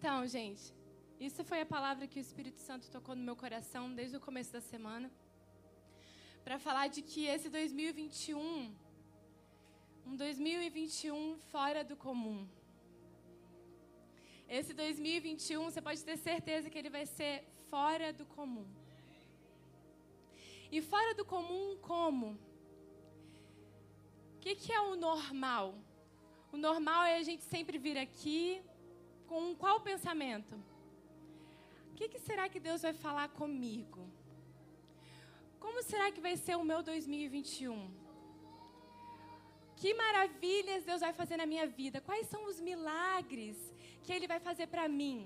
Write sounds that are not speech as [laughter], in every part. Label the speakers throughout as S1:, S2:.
S1: Então, gente, isso foi a palavra que o Espírito Santo tocou no meu coração desde o começo da semana. Para falar de que esse 2021, um 2021 fora do comum. Esse 2021, você pode ter certeza que ele vai ser fora do comum. E fora do comum, como? O que, que é o normal? O normal é a gente sempre vir aqui com qual pensamento? O que, que será que Deus vai falar comigo? Como será que vai ser o meu 2021? Que maravilhas Deus vai fazer na minha vida? Quais são os milagres que Ele vai fazer para mim?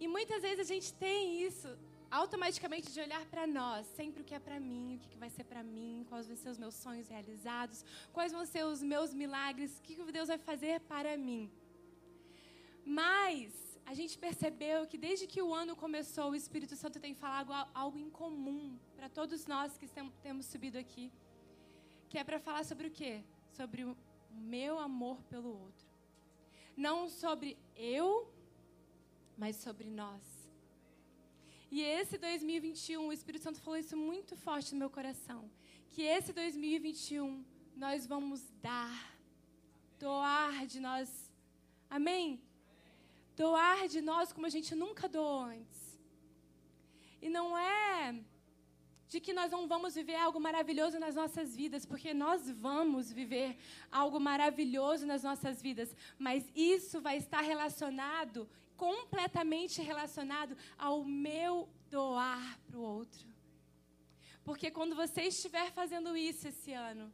S1: E muitas vezes a gente tem isso automaticamente de olhar para nós, sempre o que é para mim, o que vai ser para mim, quais vão ser os meus sonhos realizados, quais vão ser os meus milagres, o que Deus vai fazer para mim. Mas a gente percebeu que desde que o ano começou, o Espírito Santo tem falado algo em comum para todos nós que temos subido aqui, que é para falar sobre o quê? Sobre o meu amor pelo outro. Não sobre eu, mas sobre nós. E esse 2021, o Espírito Santo falou isso muito forte no meu coração. Que esse 2021 nós vamos dar, doar de nós. Amém? Doar de nós como a gente nunca doou antes. E não é de que nós não vamos viver algo maravilhoso nas nossas vidas, porque nós vamos viver algo maravilhoso nas nossas vidas, mas isso vai estar relacionado completamente relacionado ao meu doar para o outro. Porque quando você estiver fazendo isso esse ano,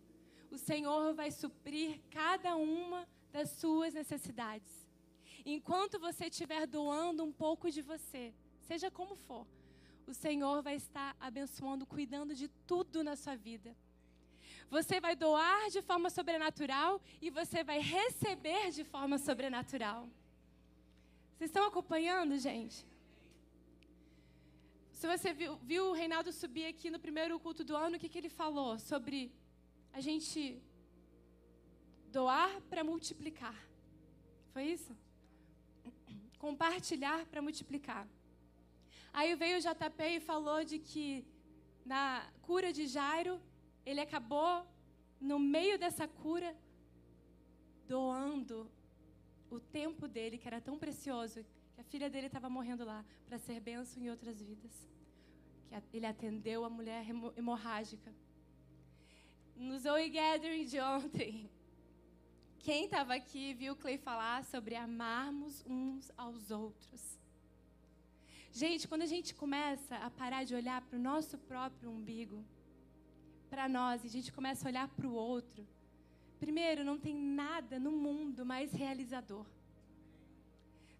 S1: o Senhor vai suprir cada uma das suas necessidades. Enquanto você estiver doando um pouco de você, seja como for, o Senhor vai estar abençoando, cuidando de tudo na sua vida. Você vai doar de forma sobrenatural e você vai receber de forma sobrenatural. Vocês estão acompanhando, gente? Se você viu, viu, o Reinaldo subir aqui no primeiro culto do ano, o que, que ele falou? Sobre a gente doar para multiplicar. Foi isso? Compartilhar para multiplicar. Aí veio o JP e falou de que na cura de Jairo, ele acabou, no meio dessa cura, doando o tempo dele, que era tão precioso, que a filha dele estava morrendo lá, para ser benção em outras vidas. Que ele atendeu a mulher hemorrágica. No Zoe Gathering de ontem, quem estava aqui viu o Clay falar sobre amarmos uns aos outros. Gente, quando a gente começa a parar de olhar para o nosso próprio umbigo, para nós, e a gente começa a olhar para o outro, Primeiro, não tem nada no mundo mais realizador.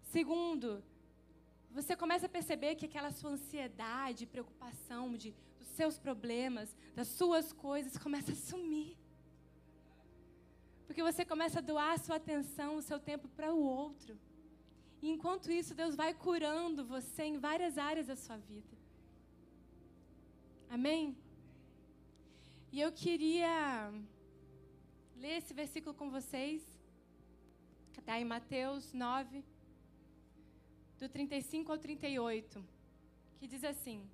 S1: Segundo, você começa a perceber que aquela sua ansiedade, preocupação de, dos seus problemas, das suas coisas, começa a sumir. Porque você começa a doar a sua atenção, o seu tempo para o outro. E enquanto isso, Deus vai curando você em várias áreas da sua vida. Amém? E eu queria ler esse versículo com vocês. Está em Mateus 9, do 35 ao 38, que diz assim: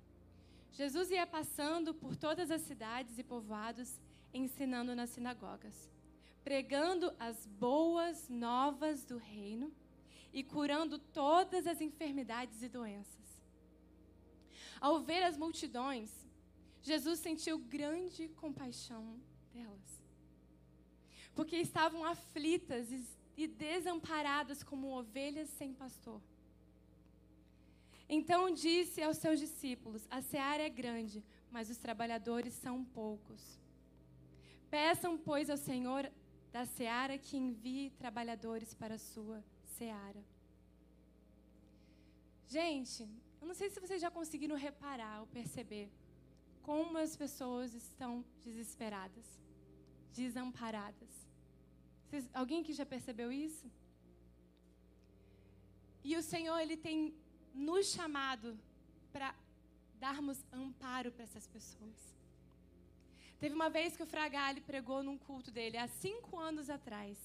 S1: Jesus ia passando por todas as cidades e povoados, ensinando nas sinagogas, pregando as boas novas do reino e curando todas as enfermidades e doenças. Ao ver as multidões, Jesus sentiu grande compaixão delas porque estavam aflitas e desamparadas como ovelhas sem pastor. Então disse aos seus discípulos: A seara é grande, mas os trabalhadores são poucos. Peçam, pois, ao Senhor da seara que envie trabalhadores para a sua seara. Gente, eu não sei se vocês já conseguiram reparar ou perceber como as pessoas estão desesperadas desamparadas. Vocês, alguém que já percebeu isso? E o Senhor, Ele tem nos chamado para darmos amparo para essas pessoas. Teve uma vez que o Fragale pregou num culto dele, há cinco anos atrás.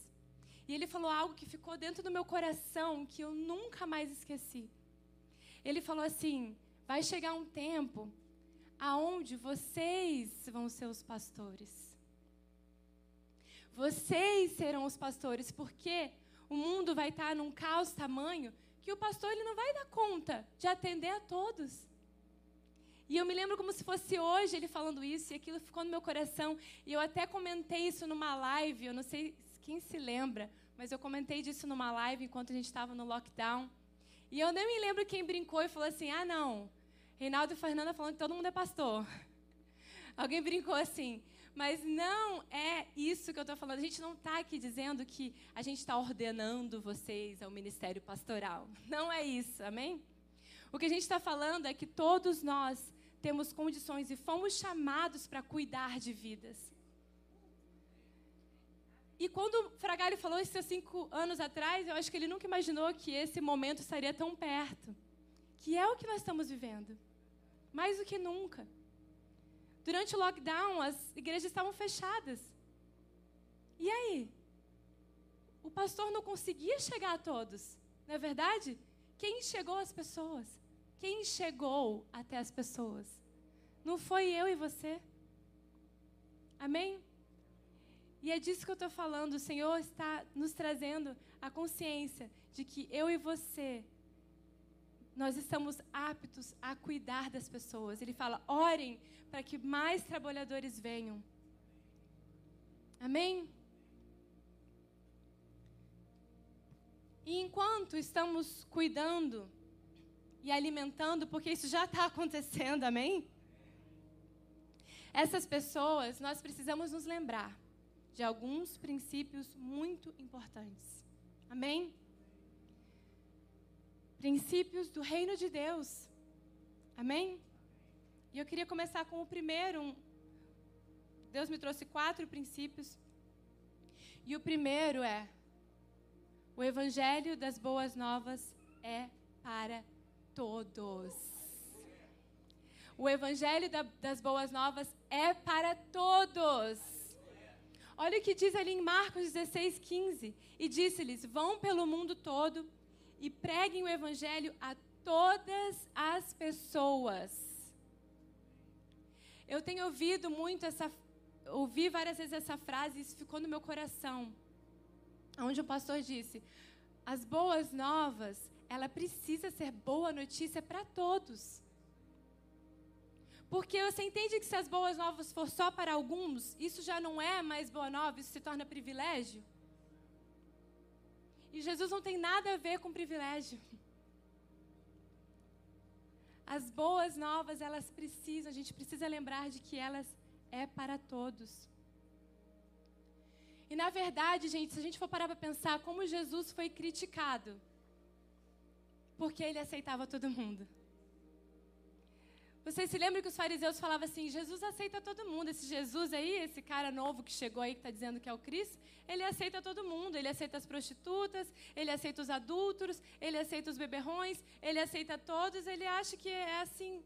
S1: E ele falou algo que ficou dentro do meu coração que eu nunca mais esqueci. Ele falou assim: vai chegar um tempo aonde vocês vão ser os pastores. Vocês serão os pastores, porque o mundo vai estar num caos tamanho que o pastor ele não vai dar conta de atender a todos. E eu me lembro como se fosse hoje ele falando isso, e aquilo ficou no meu coração. E eu até comentei isso numa live, eu não sei quem se lembra, mas eu comentei disso numa live enquanto a gente estava no lockdown. E eu nem me lembro quem brincou e falou assim: ah, não, Reinaldo e Fernanda falando que todo mundo é pastor. [laughs] Alguém brincou assim, mas não é isso que eu estou falando. A gente não está aqui dizendo que a gente está ordenando vocês ao ministério pastoral. Não é isso, amém? O que a gente está falando é que todos nós temos condições e fomos chamados para cuidar de vidas. E quando o Fragalho falou isso há cinco anos atrás, eu acho que ele nunca imaginou que esse momento estaria tão perto. Que é o que nós estamos vivendo. Mais do que nunca. Durante o lockdown, as igrejas estavam fechadas. E aí? O pastor não conseguia chegar a todos. Não é verdade? Quem chegou às pessoas? Quem chegou até as pessoas? Não foi eu e você? Amém? E é disso que eu estou falando. O Senhor está nos trazendo a consciência de que eu e você, nós estamos aptos a cuidar das pessoas. Ele fala: orem para que mais trabalhadores venham. Amém? E enquanto estamos cuidando e alimentando, porque isso já está [laughs] acontecendo, amém? Essas pessoas, nós precisamos nos lembrar de alguns princípios muito importantes. Amém? Princípios do reino de Deus. Amém? E eu queria começar com o primeiro. Deus me trouxe quatro princípios. E o primeiro é: o Evangelho das Boas Novas é para todos. O Evangelho da, das Boas Novas é para todos. Olha o que diz ali em Marcos 16, 15. E disse-lhes: Vão pelo mundo todo e preguem o evangelho a todas as pessoas. Eu tenho ouvido muito essa. Ouvi várias vezes essa frase isso ficou no meu coração. Onde o pastor disse: As boas novas, ela precisa ser boa notícia para todos. Porque você entende que se as boas novas for só para alguns, isso já não é mais boa nova, isso se torna privilégio. E Jesus não tem nada a ver com privilégio. As boas novas, elas precisam, a gente precisa lembrar de que elas é para todos. E na verdade, gente, se a gente for parar para pensar como Jesus foi criticado, porque ele aceitava todo mundo. Vocês se lembram que os fariseus falavam assim: Jesus aceita todo mundo. Esse Jesus aí, esse cara novo que chegou aí, que está dizendo que é o Cristo, ele aceita todo mundo. Ele aceita as prostitutas, ele aceita os adúlteros, ele aceita os beberrões, ele aceita todos. Ele acha que é assim.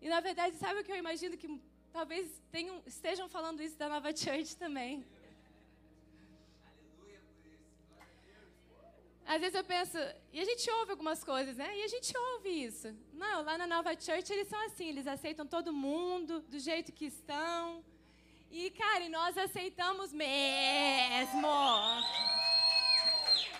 S1: E na verdade, sabe o que eu imagino? Que talvez tenham, estejam falando isso da nova [laughs] church também. Às vezes eu penso, e a gente ouve algumas coisas, né? E a gente ouve isso. Não, lá na Nova Church eles são assim, eles aceitam todo mundo do jeito que estão. E, cara, nós aceitamos mesmo.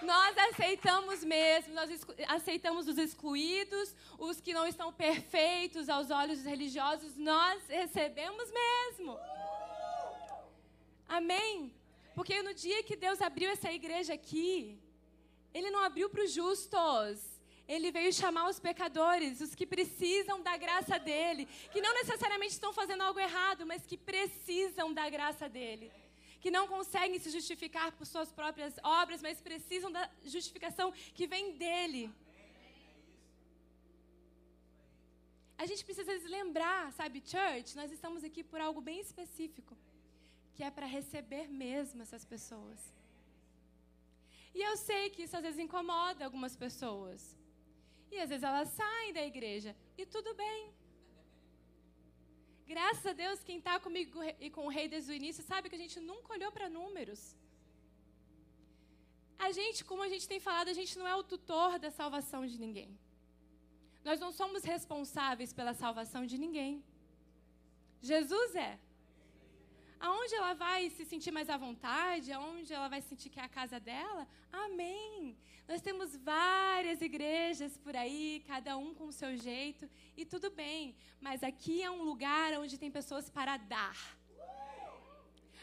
S1: Nós aceitamos mesmo, nós aceitamos os excluídos, os que não estão perfeitos aos olhos dos religiosos, nós recebemos mesmo. Amém? Porque no dia que Deus abriu essa igreja aqui, ele não abriu para os justos. Ele veio chamar os pecadores, os que precisam da graça dele, que não necessariamente estão fazendo algo errado, mas que precisam da graça dele. Que não conseguem se justificar por suas próprias obras, mas precisam da justificação que vem dele. A gente precisa lembrar, sabe, church, nós estamos aqui por algo bem específico, que é para receber mesmo essas pessoas. E eu sei que isso às vezes incomoda algumas pessoas. E às vezes elas saem da igreja. E tudo bem. Graças a Deus, quem está comigo e com o rei desde o início sabe que a gente nunca olhou para números. a gente, como a gente tem falado, a gente não é o tutor da salvação de ninguém. Nós não somos responsáveis pela salvação de ninguém. Jesus é. Aonde ela vai se sentir mais à vontade, aonde ela vai sentir que é a casa dela, amém. Nós temos várias igrejas por aí, cada um com o seu jeito, e tudo bem, mas aqui é um lugar onde tem pessoas para dar.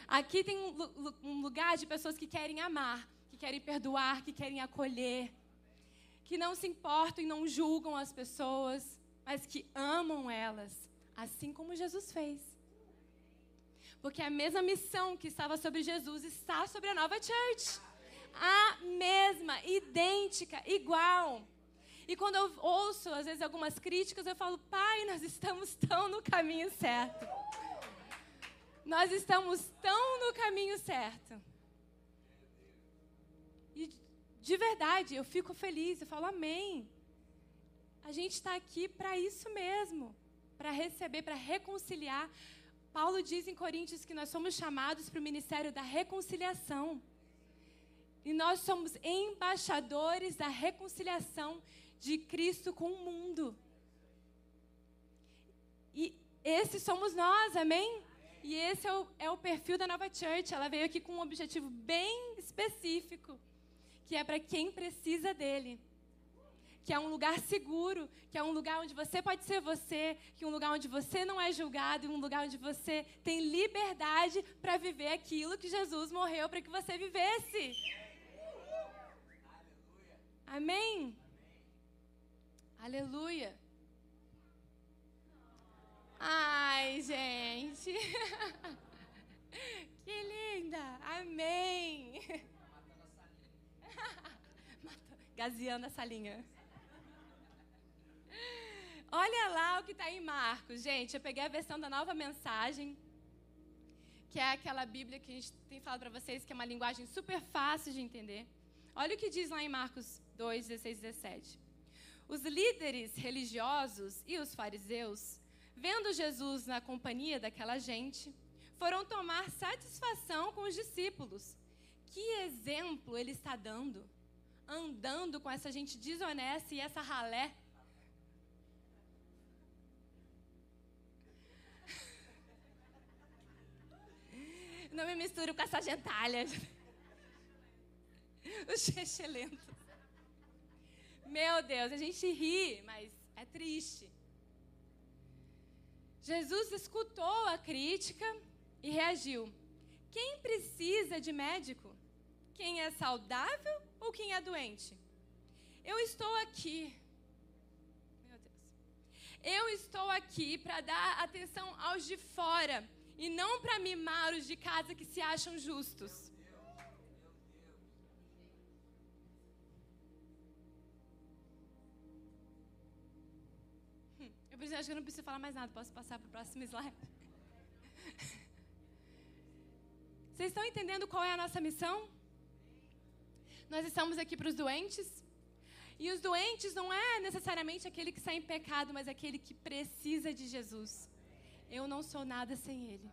S1: Aqui tem um, lugar de pessoas que querem amar, que querem perdoar, que querem acolher, que não se importam e não julgam as pessoas, mas que amam elas, assim como Jesus fez. Porque a mesma missão que estava sobre Jesus está sobre a nova church. A mesma, idêntica, igual. E quando eu ouço, às vezes, algumas críticas, eu falo, pai, nós estamos tão no caminho certo. Nós estamos tão no caminho certo. E de verdade, eu fico feliz, eu falo, amém. A gente está aqui para isso mesmo para receber, para reconciliar, Paulo diz em Coríntios que nós somos chamados para o ministério da reconciliação. E nós somos embaixadores da reconciliação de Cristo com o mundo. E esses somos nós, amém? E esse é o, é o perfil da nova church. Ela veio aqui com um objetivo bem específico, que é para quem precisa dele que é um lugar seguro, que é um lugar onde você pode ser você, que é um lugar onde você não é julgado, e um lugar onde você tem liberdade para viver aquilo que Jesus morreu para que você vivesse. Amém? Aleluia. Ai, gente. [laughs] que linda. Amém. [laughs] Gazeando a salinha. Olha lá o que está em Marcos. Gente, eu peguei a versão da nova mensagem, que é aquela Bíblia que a gente tem falado para vocês, que é uma linguagem super fácil de entender. Olha o que diz lá em Marcos 2, 16 17. Os líderes religiosos e os fariseus, vendo Jesus na companhia daquela gente, foram tomar satisfação com os discípulos. Que exemplo ele está dando? Andando com essa gente desonesta e essa ralé Não me misturo com essa gentalha. [laughs] Os chechelentos. Meu Deus, a gente ri, mas é triste. Jesus escutou a crítica e reagiu. Quem precisa de médico? Quem é saudável ou quem é doente? Eu estou aqui. Meu Deus. Eu estou aqui para dar atenção aos de fora e não para mimar os de casa que se acham justos. Hum, eu acho que eu não preciso falar mais nada, posso passar para o próximo slide. Vocês estão entendendo qual é a nossa missão? Nós estamos aqui para os doentes. E os doentes não é necessariamente aquele que está em pecado, mas aquele que precisa de Jesus. Eu não sou nada sem Ele.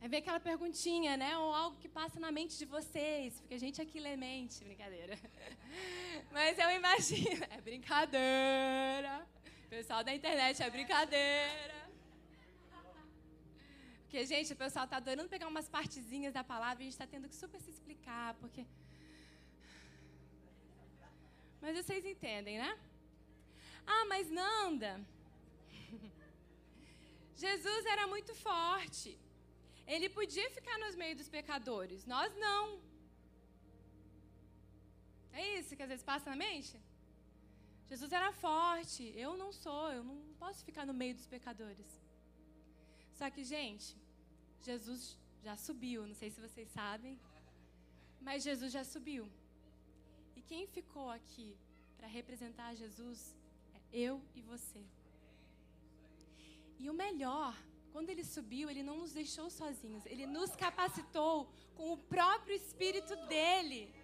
S1: Aí vem aquela perguntinha, né? Ou algo que passa na mente de vocês, porque a gente aqui lê mente, brincadeira. [laughs] Mas eu imagino, [laughs] é brincadeira. Pessoal da internet, é brincadeira. Porque, gente, o pessoal tá adorando pegar umas partezinhas da palavra e a gente está tendo que super se explicar, porque mas vocês entendem, né? Ah, mas Nanda. [laughs] Jesus era muito forte. Ele podia ficar nos meios dos pecadores. Nós não. É isso que às vezes passa na mente? Jesus era forte. Eu não sou. Eu não posso ficar no meio dos pecadores. Só que, gente, Jesus já subiu. Não sei se vocês sabem. Mas Jesus já subiu. Quem ficou aqui para representar Jesus é eu e você. E o melhor, quando ele subiu, ele não nos deixou sozinhos, ele nos capacitou com o próprio Espírito dele.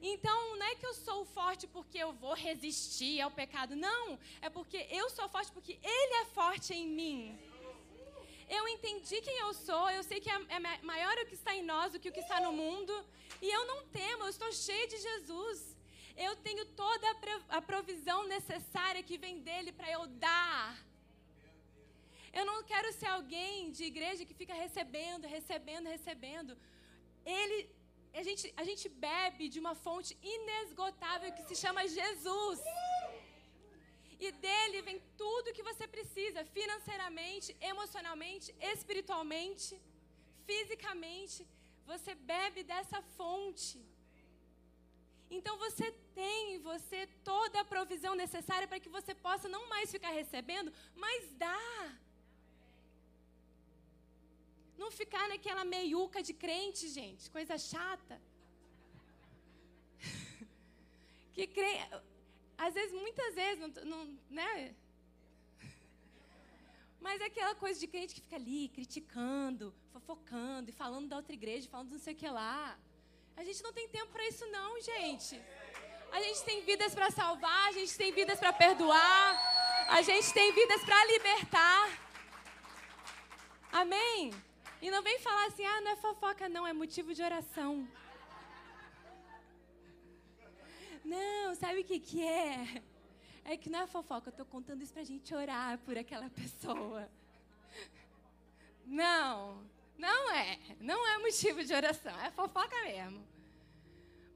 S1: Então, não é que eu sou forte porque eu vou resistir ao pecado, não. É porque eu sou forte porque Ele é forte em mim. Eu entendi quem eu sou, eu sei que é, é maior o que está em nós do que o que está no mundo. E eu não temo, eu estou cheia de Jesus. Eu tenho toda a provisão necessária que vem dele para eu dar. Eu não quero ser alguém de igreja que fica recebendo, recebendo, recebendo. Ele, a gente, a gente bebe de uma fonte inesgotável que se chama Jesus. E dele vem tudo que você precisa, financeiramente, emocionalmente, espiritualmente, fisicamente. Você bebe dessa fonte. Então você tem em você toda a provisão necessária para que você possa não mais ficar recebendo, mas dar. Não ficar naquela meiuca de crente, gente, coisa chata. [laughs] que crente, às vezes, muitas vezes, não, não, né? Mas é aquela coisa de crente que fica ali criticando, fofocando e falando da outra igreja, falando não sei o que lá. A gente não tem tempo para isso, não, gente. A gente tem vidas para salvar, a gente tem vidas para perdoar, a gente tem vidas para libertar. Amém? E não vem falar assim, ah, não é fofoca, não, é motivo de oração. Sabe o que, que é? É que não é fofoca, eu estou contando isso para a gente orar por aquela pessoa. Não, não é. Não é motivo de oração, é fofoca mesmo.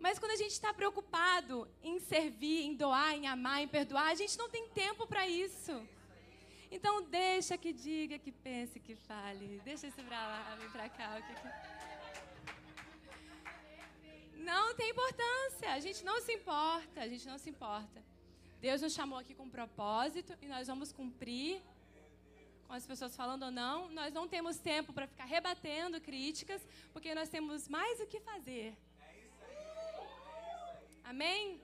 S1: Mas quando a gente está preocupado em servir, em doar, em amar, em perdoar, a gente não tem tempo para isso. Então deixa que diga, que pense, que fale. Deixa isso para lá, vem para cá. O que... Não tem importância. A gente não se importa. A gente não se importa. Deus nos chamou aqui com propósito e nós vamos cumprir com as pessoas falando ou não. Nós não temos tempo para ficar rebatendo críticas, porque nós temos mais o que fazer. Amém?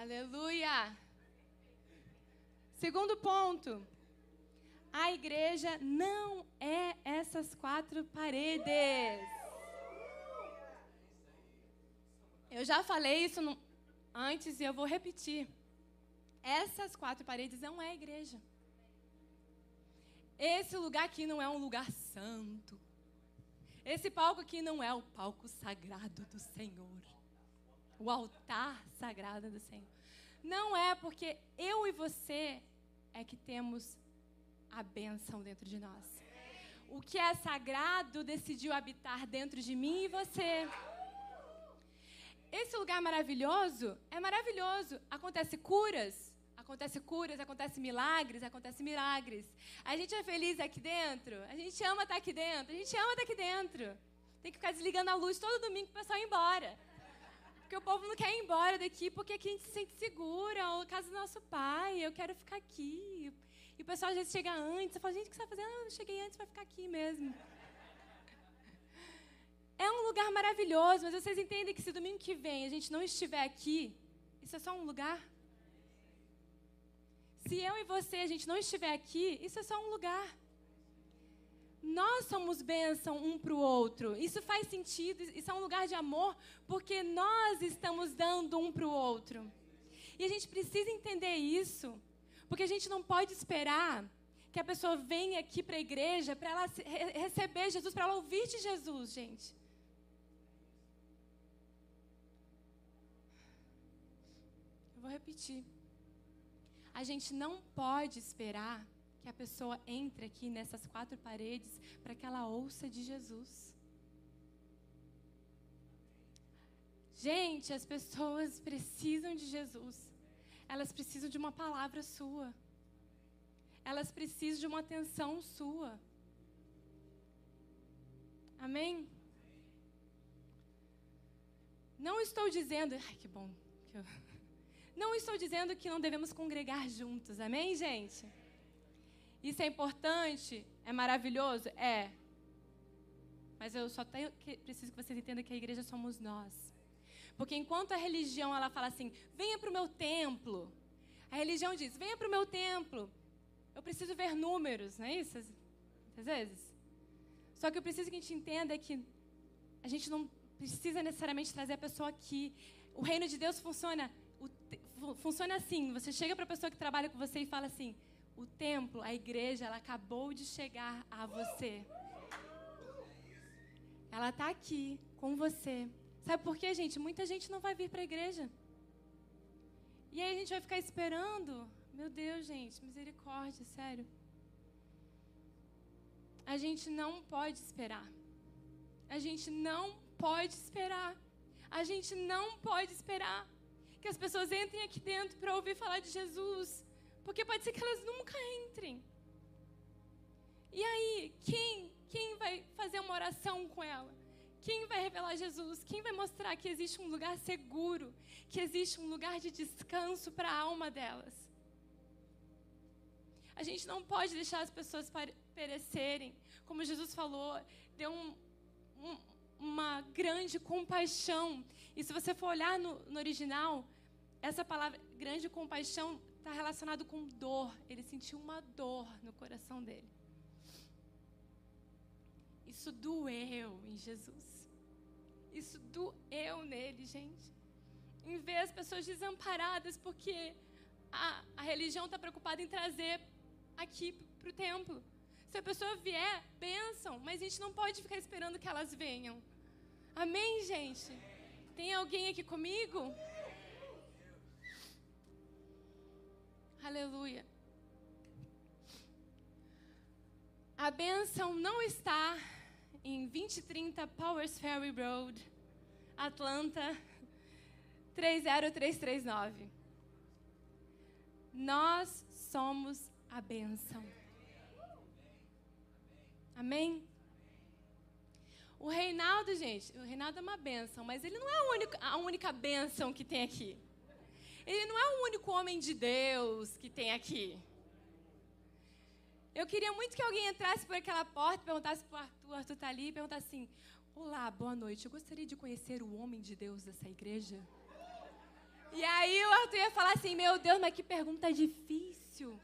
S1: Aleluia. Segundo ponto. A igreja não é essas quatro paredes. Eu já falei isso no, antes e eu vou repetir. Essas quatro paredes não é igreja. Esse lugar aqui não é um lugar santo. Esse palco aqui não é o palco sagrado do Senhor. O altar sagrado do Senhor. Não é porque eu e você é que temos a bênção dentro de nós. O que é sagrado decidiu habitar dentro de mim e você. Esse lugar maravilhoso é maravilhoso. Acontece curas, acontece curas, acontece milagres, acontece milagres. A gente é feliz aqui dentro, a gente ama estar aqui dentro, a gente ama estar aqui dentro. Tem que ficar desligando a luz todo domingo para o pessoal ir embora. Porque o povo não quer ir embora daqui porque aqui a gente se sente segura, ou casa do nosso pai, eu quero ficar aqui. E o pessoal às vezes chega antes, eu falo, gente, o que você está fazendo? Ah, eu cheguei antes para ficar aqui mesmo. É um lugar maravilhoso, mas vocês entendem que se domingo que vem a gente não estiver aqui, isso é só um lugar? Se eu e você a gente não estiver aqui, isso é só um lugar. Nós somos bênção um para o outro. Isso faz sentido, isso é um lugar de amor, porque nós estamos dando um para o outro. E a gente precisa entender isso, porque a gente não pode esperar que a pessoa venha aqui para a igreja para ela receber Jesus, para ela ouvir de Jesus, gente. Vou repetir. A gente não pode esperar que a pessoa entre aqui nessas quatro paredes para que ela ouça de Jesus. Gente, as pessoas [laughs] precisam de Jesus. Elas precisam de uma palavra sua. Elas precisam de uma atenção sua. Amém? Não estou dizendo. Ai, que bom que eu não estou dizendo que não devemos congregar juntos, amém, gente? Isso é importante? É maravilhoso? É. Mas eu só tenho que, preciso que vocês entendam que a igreja somos nós. Porque enquanto a religião ela fala assim, venha para o meu templo, a religião diz, venha para o meu templo. Eu preciso ver números, não é isso? Às vezes. Só que eu preciso que a gente entenda que a gente não precisa necessariamente trazer a pessoa aqui. O reino de Deus funciona funciona assim: você chega para a pessoa que trabalha com você e fala assim: o templo, a igreja, ela acabou de chegar a você. Ela está aqui com você. Sabe por quê, gente? Muita gente não vai vir para a igreja. E aí a gente vai ficar esperando. Meu Deus, gente, misericórdia, sério. A gente não pode esperar. A gente não pode esperar. A gente não pode esperar que as pessoas entrem aqui dentro para ouvir falar de Jesus. Porque pode ser que elas nunca entrem. E aí, quem, quem vai fazer uma oração com ela? Quem vai revelar Jesus? Quem vai mostrar que existe um lugar seguro, que existe um lugar de descanso para a alma delas? A gente não pode deixar as pessoas perecerem. Como Jesus falou, deu um, um, uma grande compaixão. E se você for olhar no, no original, essa palavra grande compaixão está relacionado com dor. Ele sentiu uma dor no coração dele. Isso doeu em Jesus. Isso doeu nele, gente. Em ver as pessoas desamparadas porque a, a religião está preocupada em trazer aqui para o templo. Se a pessoa vier, bênção, mas a gente não pode ficar esperando que elas venham. Amém, gente? Tem alguém aqui comigo? Aleluia. A bênção não está em 2030 Powers Ferry Road, Atlanta, 30339. Nós somos a bênção. Amém? O Reinaldo, gente, o Reinaldo é uma bênção, mas ele não é a única, a única bênção que tem aqui. Ele não é o único homem de Deus que tem aqui. Eu queria muito que alguém entrasse por aquela porta e perguntasse para o Arthur, Arthur está ali, e perguntasse assim: Olá, boa noite, eu gostaria de conhecer o homem de Deus dessa igreja. E aí o Arthur ia falar assim: Meu Deus, mas que pergunta difícil.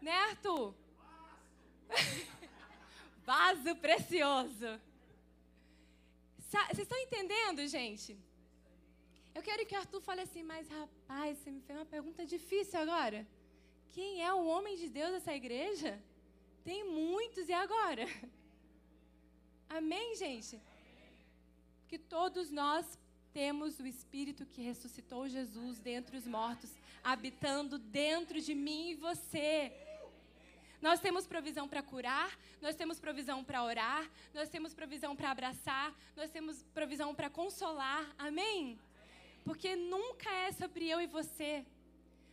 S1: Né, Arthur? [laughs] Vaso precioso. Vocês estão entendendo, gente? Eu quero que Arthur fale assim, mas rapaz, você me fez uma pergunta difícil agora. Quem é o homem de Deus dessa igreja? Tem muitos, e agora? [laughs] Amém, gente? Que todos nós temos o Espírito que ressuscitou Jesus dentre os mortos, habitando dentro de mim e você. Nós temos provisão para curar, nós temos provisão para orar, nós temos provisão para abraçar, nós temos provisão para consolar. Amém? Porque nunca é sobre eu e você.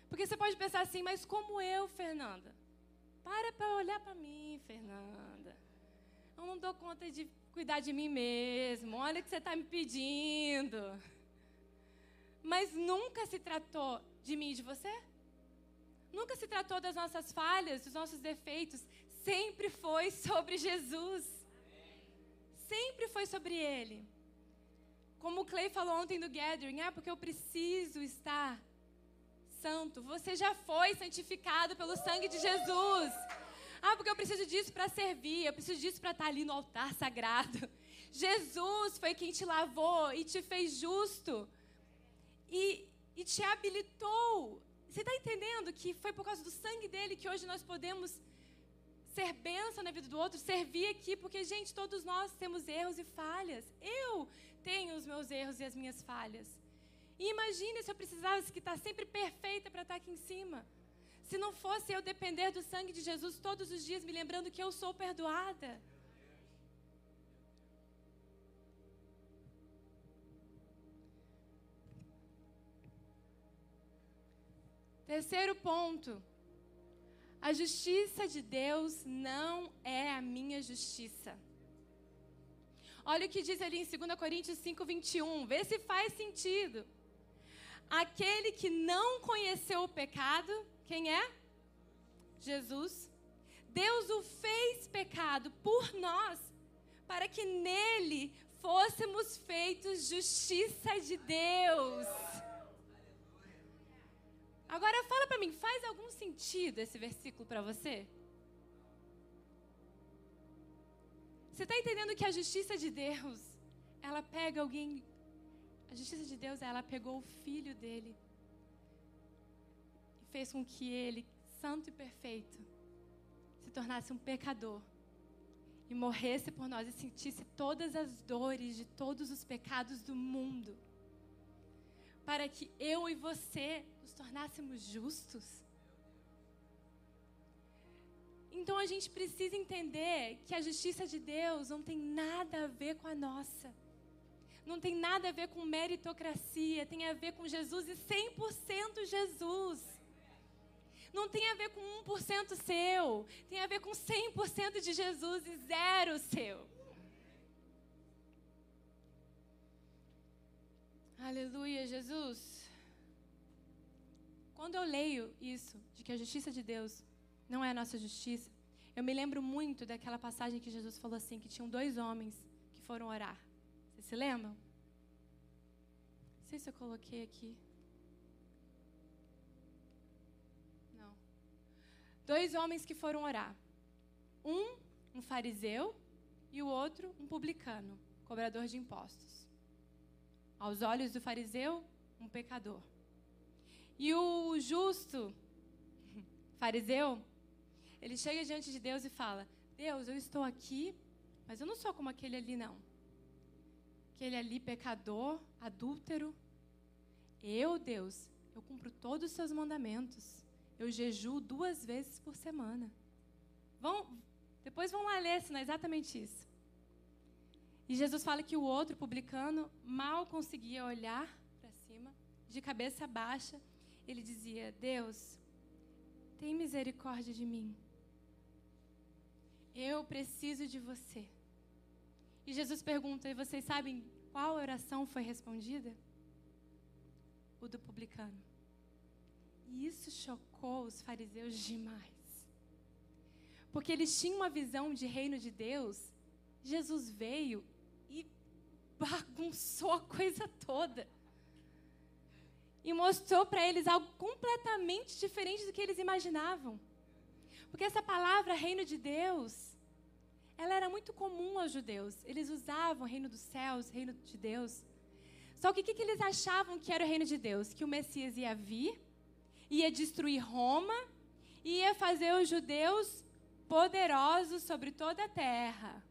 S1: Porque você pode pensar assim, mas como eu, Fernanda? Para para olhar para mim, Fernanda. Eu não dou conta de cuidar de mim mesmo. Olha o que você está me pedindo. Mas nunca se tratou de mim e de você? Nunca se tratou das nossas falhas, dos nossos defeitos. Sempre foi sobre Jesus. Sempre foi sobre Ele. Como o Clay falou ontem no Gathering, ah, porque eu preciso estar santo. Você já foi santificado pelo sangue de Jesus. Ah, porque eu preciso disso para servir, eu preciso disso para estar ali no altar sagrado. [laughs] Jesus foi quem te lavou e te fez justo e, e te habilitou você está entendendo que foi por causa do sangue dele que hoje nós podemos ser bênção na vida do outro, servir aqui, porque, gente, todos nós temos erros e falhas. Eu tenho os meus erros e as minhas falhas. E imagine se eu precisasse que estar tá sempre perfeita para estar tá aqui em cima. Se não fosse eu depender do sangue de Jesus todos os dias, me lembrando que eu sou perdoada. Terceiro ponto. A justiça de Deus não é a minha justiça. Olha o que diz ali em 2 Coríntios 5, 21. Vê se faz sentido. Aquele que não conheceu o pecado, quem é? Jesus. Deus o fez pecado por nós, para que nele fôssemos feitos justiça de Deus. Agora fala para mim, faz algum sentido esse versículo para você? Você está entendendo que a justiça de Deus, ela pega alguém. A justiça de Deus, ela pegou o filho dele e fez com que ele santo e perfeito, se tornasse um pecador e morresse por nós e sentisse todas as dores de todos os pecados do mundo, para que eu e você nos tornássemos justos. Então a gente precisa entender que a justiça de Deus não tem nada a ver com a nossa. Não tem nada a ver com meritocracia, tem a ver com Jesus e 100% Jesus. Não tem a ver com 1% seu, tem a ver com 100% de Jesus e zero seu. Aleluia, Jesus. Quando eu leio isso, de que a justiça de Deus não é a nossa justiça, eu me lembro muito daquela passagem que Jesus falou assim: que tinham dois homens que foram orar. Vocês se lembram? Não sei se eu coloquei aqui. Não. Dois homens que foram orar. Um, um fariseu, e o outro, um publicano, cobrador de impostos. Aos olhos do fariseu, um pecador. E o justo [laughs] fariseu, ele chega diante de Deus e fala: Deus, eu estou aqui, mas eu não sou como aquele ali, não. Aquele ali, pecador, adúltero. Eu, Deus, eu cumpro todos os seus mandamentos. Eu jejuo duas vezes por semana. Vão, depois vão lá ler se não é exatamente isso. E Jesus fala que o outro publicano mal conseguia olhar para cima, de cabeça baixa. Ele dizia: Deus, tem misericórdia de mim. Eu preciso de você. E Jesus pergunta: e vocês sabem qual oração foi respondida? O do publicano. E isso chocou os fariseus demais. Porque eles tinham uma visão de reino de Deus. Jesus veio e bagunçou a coisa toda. E mostrou para eles algo completamente diferente do que eles imaginavam. Porque essa palavra reino de Deus, ela era muito comum aos judeus. Eles usavam reino dos céus, reino de Deus. Só que o que, que eles achavam que era o reino de Deus? Que o Messias ia vir, ia destruir Roma, ia fazer os judeus poderosos sobre toda a terra.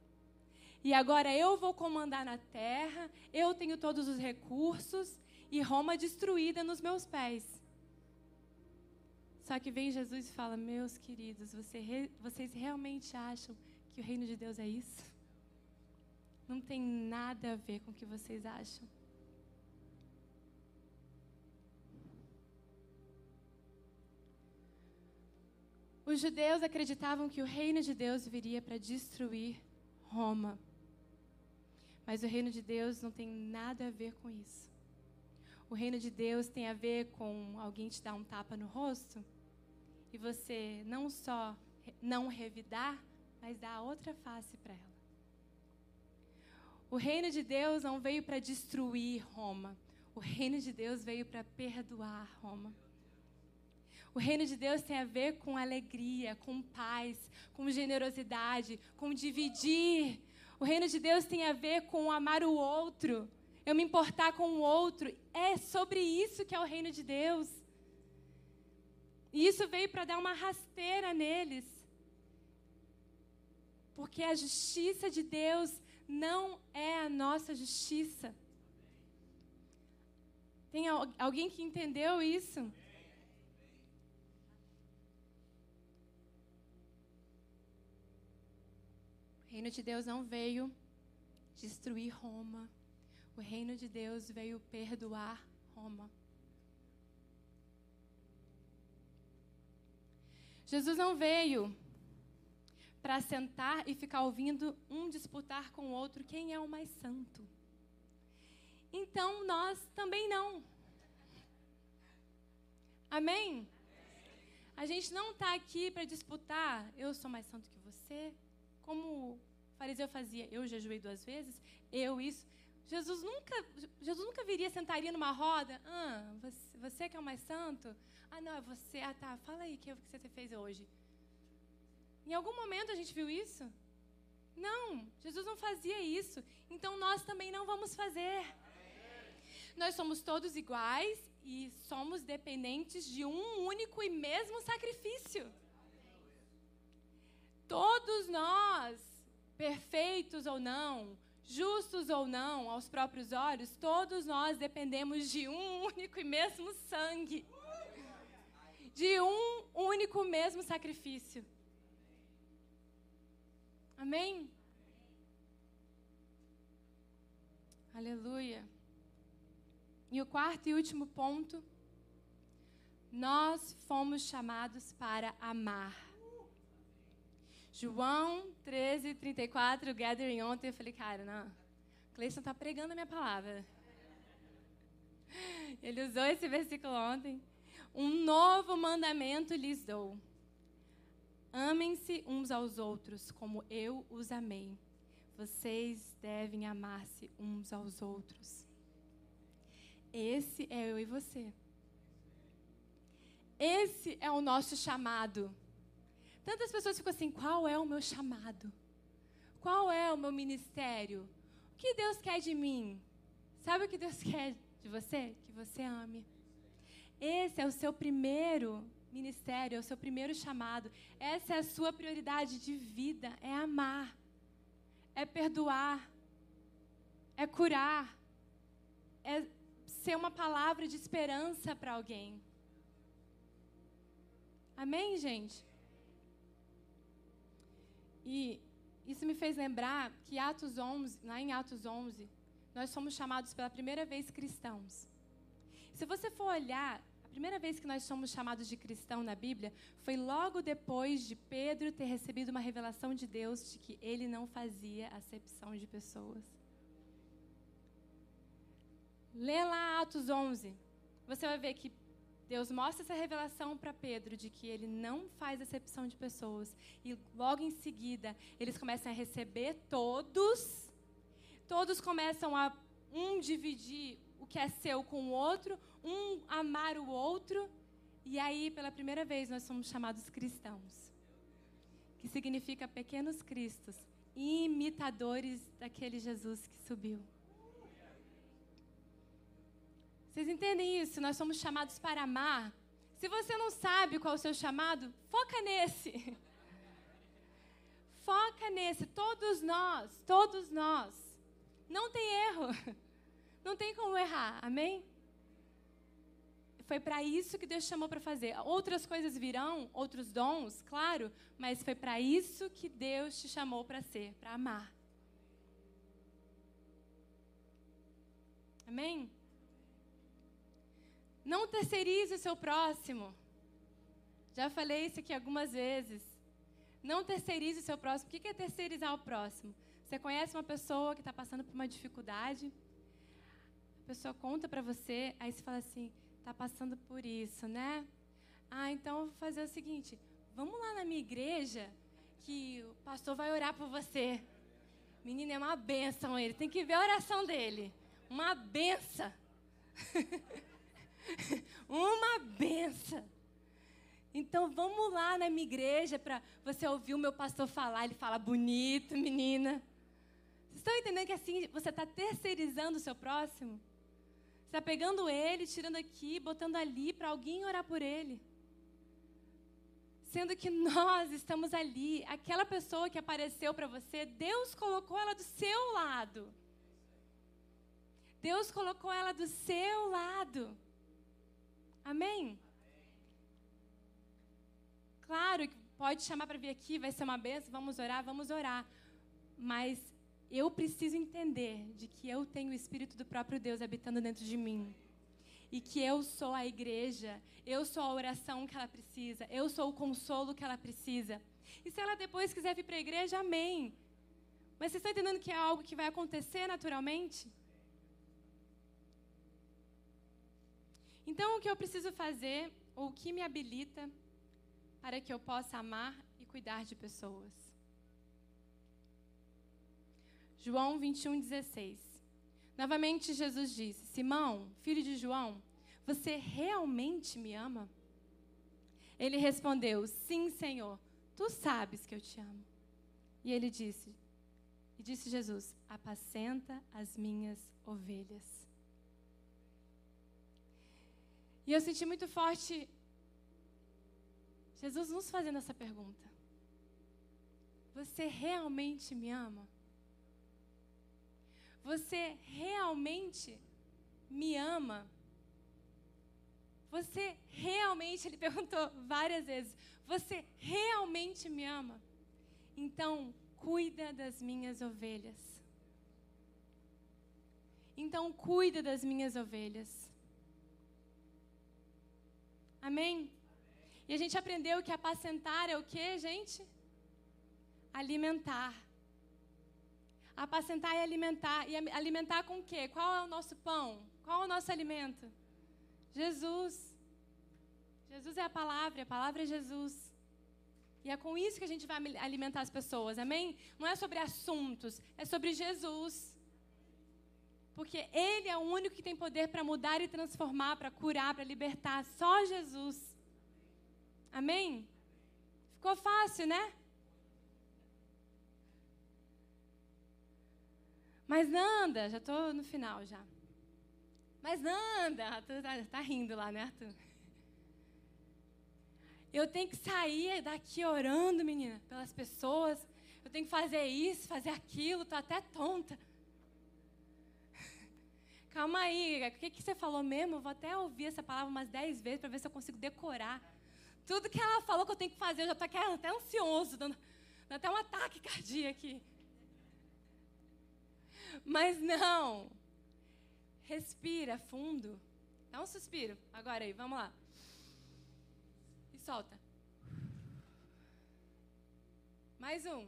S1: E agora eu vou comandar na terra, eu tenho todos os recursos e Roma destruída nos meus pés. Só que vem Jesus e fala: Meus queridos, você, vocês realmente acham que o reino de Deus é isso? Não tem nada a ver com o que vocês acham. Os judeus acreditavam que o reino de Deus viria para destruir Roma. Mas o reino de Deus não tem nada a ver com isso. O reino de Deus tem a ver com alguém te dar um tapa no rosto e você não só não revidar, mas dar outra face para ela. O reino de Deus não veio para destruir Roma. O reino de Deus veio para perdoar Roma. O reino de Deus tem a ver com alegria, com paz, com generosidade, com dividir. O reino de Deus tem a ver com amar o outro, eu me importar com o outro. É sobre isso que é o reino de Deus. E isso veio para dar uma rasteira neles. Porque a justiça de Deus não é a nossa justiça. Tem alguém que entendeu isso? O reino de Deus não veio destruir Roma. O reino de Deus veio perdoar Roma. Jesus não veio para sentar e ficar ouvindo um disputar com o outro quem é o mais santo. Então nós também não. Amém? A gente não está aqui para disputar, eu sou mais santo que você, como o fariseu fazia, eu jejuei duas vezes, eu isso. Jesus nunca, Jesus nunca viria, sentaria numa roda. Ah, você, você que é o mais santo? Ah, não, é você. Ah, tá. Fala aí o que, que você fez hoje. Em algum momento a gente viu isso? Não, Jesus não fazia isso. Então nós também não vamos fazer. Nós somos todos iguais e somos dependentes de um único e mesmo sacrifício. Todos nós, perfeitos ou não, justos ou não, aos próprios olhos, todos nós dependemos de um único e mesmo sangue. De um único mesmo sacrifício. Amém? Aleluia. E o quarto e último ponto, nós fomos chamados para amar. João 13, 34, gathering ontem, eu falei, cara, não, Cleison está pregando a minha palavra. [laughs] Ele usou esse versículo ontem. Um novo mandamento lhes dou. Amem-se uns aos outros como eu os amei. Vocês devem amar-se uns aos outros. Esse é eu e você. Esse é o nosso chamado. Tantas pessoas ficam assim: qual é o meu chamado? Qual é o meu ministério? O que Deus quer de mim? Sabe o que Deus [laughs] quer de você? Que você ame. Esse é o seu primeiro ministério, é o seu primeiro chamado. Essa é a sua prioridade de vida: é amar, é perdoar, é curar, é ser uma palavra de esperança para alguém. Amém, gente? E isso me fez lembrar que Atos 11, lá em Atos 11, nós somos chamados pela primeira vez cristãos. Se você for olhar, a primeira vez que nós somos chamados de cristão na Bíblia foi logo depois de Pedro ter recebido uma revelação de Deus de que ele não fazia acepção de pessoas. Lê lá Atos 11. Você vai ver que Deus mostra essa revelação para Pedro de que ele não faz acepção de pessoas. E logo em seguida, eles começam a receber todos. Todos começam a um dividir o que é seu com o outro, um amar o outro. E aí, pela primeira vez, nós somos chamados cristãos. Que significa pequenos cristos, imitadores daquele Jesus que subiu. Vocês entendem isso? Nós somos chamados para amar. Se você não sabe qual é o seu chamado, foca nesse. [laughs] Foca nesse. Todos nós, todos nós. Não tem erro. [laughs] Não tem como errar. Amém? Foi para isso que Deus chamou para fazer. Outras coisas virão, outros dons, claro, mas foi para isso que Deus te chamou para ser, para amar. Amém? Não terceirize o seu próximo. Já falei isso aqui algumas vezes. Não terceirize o seu próximo. O que é terceirizar o próximo? Você conhece uma pessoa que está passando por uma dificuldade, a pessoa conta para você, aí você fala assim: está passando por isso, né? Ah, então eu vou fazer o seguinte: vamos lá na minha igreja que o pastor vai orar por você. Menina, é uma benção ele, tem que ver a oração dele. Uma benção. [laughs] [laughs] Uma benção. Então vamos lá na minha igreja para você ouvir o meu pastor falar. Ele fala bonito, menina. Vocês estão entendendo que assim você está terceirizando o seu próximo? Você está pegando ele, tirando aqui, botando ali para alguém orar por ele. Sendo que nós estamos ali, aquela pessoa que apareceu para você, Deus colocou ela do seu lado. Deus colocou ela do seu lado. Amém? Claro que pode chamar para vir aqui, vai ser uma benção, vamos orar, vamos orar. Mas eu preciso entender de que eu tenho o Espírito do próprio Deus habitando dentro de mim. E que eu sou a igreja, eu sou a oração que ela precisa, eu sou o consolo que ela precisa. E se ela depois quiser vir para a igreja, amém. Mas vocês estão entendendo que é algo que vai acontecer naturalmente? Então, o que eu preciso fazer, ou o que me habilita para que eu possa amar e cuidar de pessoas? João 21, 16. Novamente, Jesus disse: Simão, filho de João, você realmente me ama? Ele respondeu: Sim, Senhor, tu sabes que eu te amo. E ele disse: E disse Jesus: Apacenta as minhas ovelhas. E eu senti muito forte Jesus nos fazendo essa pergunta: Você realmente me ama? Você realmente me ama? Você realmente, ele [laughs] perguntou várias vezes, você realmente me ama? Então, cuida das minhas ovelhas. Então, cuida das minhas ovelhas. Amém? E a gente aprendeu que apacentar é o que, gente? Alimentar. Apacentar é alimentar. E alimentar com o quê? Qual é o nosso pão? Qual é o nosso alimento? Jesus. Jesus é a palavra, a palavra é Jesus. E é com isso que a gente vai alimentar as pessoas, amém? Não é sobre assuntos, é sobre Jesus. Porque Ele é o único que tem poder para mudar e transformar, para curar, para libertar. Só Jesus. Amém? Ficou fácil, né? Mas Nanda, já estou no final já. Mas Nanda, Arthur tá, tá rindo lá, né, Arthur? Eu tenho que sair daqui orando, menina, pelas pessoas. Eu tenho que fazer isso, fazer aquilo, tô até tonta. Calma aí, o que, que você falou mesmo? Eu vou até ouvir essa palavra umas dez vezes para ver se eu consigo decorar. Tudo que ela falou que eu tenho que fazer, eu já estou até ansioso, dando, dando até um ataque cardíaco aqui. Mas não. Respira fundo. Dá um suspiro. Agora aí, vamos lá. E solta. Mais um.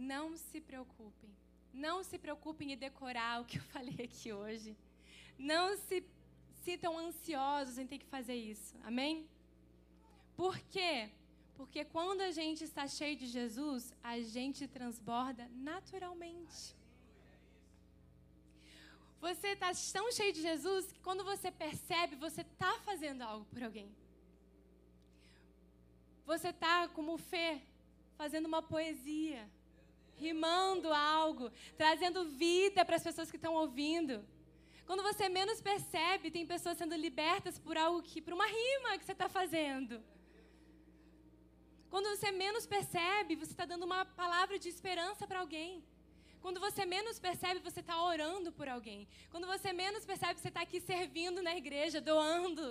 S1: Não se preocupem. Não se preocupem em decorar o que eu [laughs] falei aqui hoje. Não se sintam ansiosos em ter que fazer isso. Amém? Por quê? Porque quando a gente está cheio de Jesus, a gente transborda naturalmente. Você está tão cheio de Jesus que quando você percebe, você está fazendo algo por alguém. Você está, como Fê, fazendo uma poesia, rimando algo, trazendo vida para as pessoas que estão ouvindo. Quando você menos percebe, tem pessoas sendo libertas por algo que, por uma rima que você está fazendo. Quando você menos percebe, você está dando uma palavra de esperança para alguém. Quando você menos percebe, você está orando por alguém. Quando você menos percebe, você está aqui servindo na igreja, doando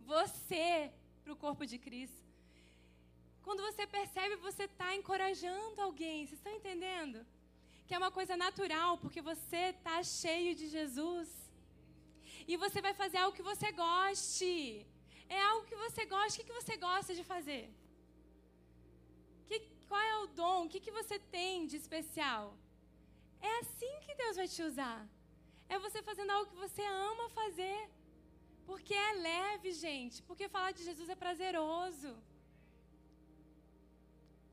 S1: você para o corpo de Cristo. Quando você percebe, você está encorajando alguém. Vocês estão entendendo? Que é uma coisa natural, porque você está cheio de Jesus. E você vai fazer algo que você goste. É algo que você gosta. O que, você gosta de fazer? Que, qual é o dom? O que, que você tem de especial? É assim que Deus vai te usar. É você fazendo algo que você ama fazer. Porque é leve, gente. Porque falar de Jesus é prazeroso.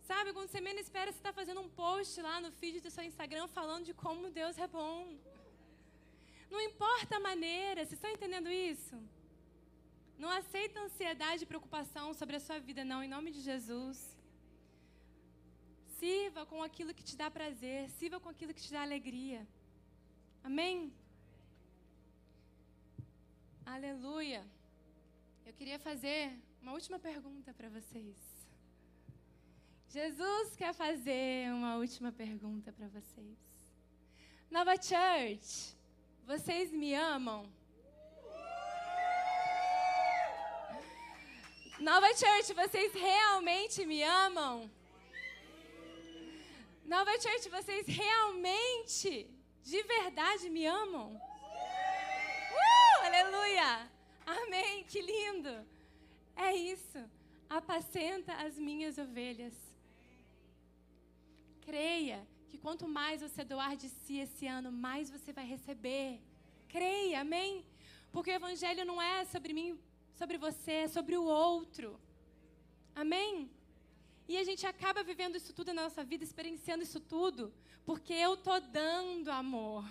S1: Sabe, quando você menos espera, você está fazendo um post lá no feed do seu Instagram falando de como Deus é bom. Não importa a maneira, vocês estão entendendo isso? Não aceita ansiedade e preocupação sobre a sua vida, não, em nome de Jesus. Sirva com aquilo que te dá prazer, sirva com aquilo que te dá alegria. Amém? Aleluia. Eu queria fazer uma última pergunta para vocês. Jesus quer fazer uma última pergunta para vocês. Nova Church, vocês me amam? Nova Church, vocês realmente me amam? Nova Church, vocês realmente, de verdade me amam? Uh, aleluia! Amém, que lindo! É isso. Apacenta as minhas ovelhas. Creia que quanto mais você doar de si esse ano, mais você vai receber. Creia, amém? Porque o evangelho não é sobre mim, sobre você, é sobre o outro. Amém? E a gente acaba vivendo isso tudo na nossa vida, experienciando isso tudo, porque eu tô dando amor.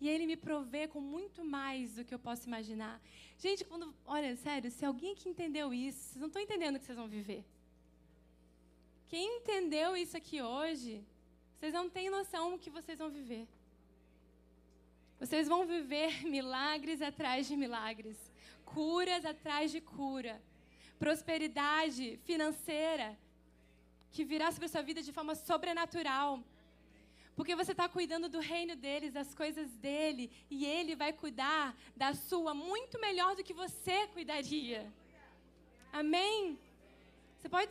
S1: E ele me provê com muito mais do que eu posso imaginar. Gente, quando, olha, sério, se alguém que entendeu isso, vocês não estão entendendo o que vocês vão viver. Quem entendeu isso aqui hoje, vocês não têm noção do que vocês vão viver. Vocês vão viver [laughs] milagres atrás de milagres, curas atrás de cura, prosperidade financeira que virá sobre a sua vida de forma sobrenatural. Porque você está cuidando do reino deles, das coisas dele, e ele vai cuidar da sua muito melhor do que você cuidaria. Amém? Você pode se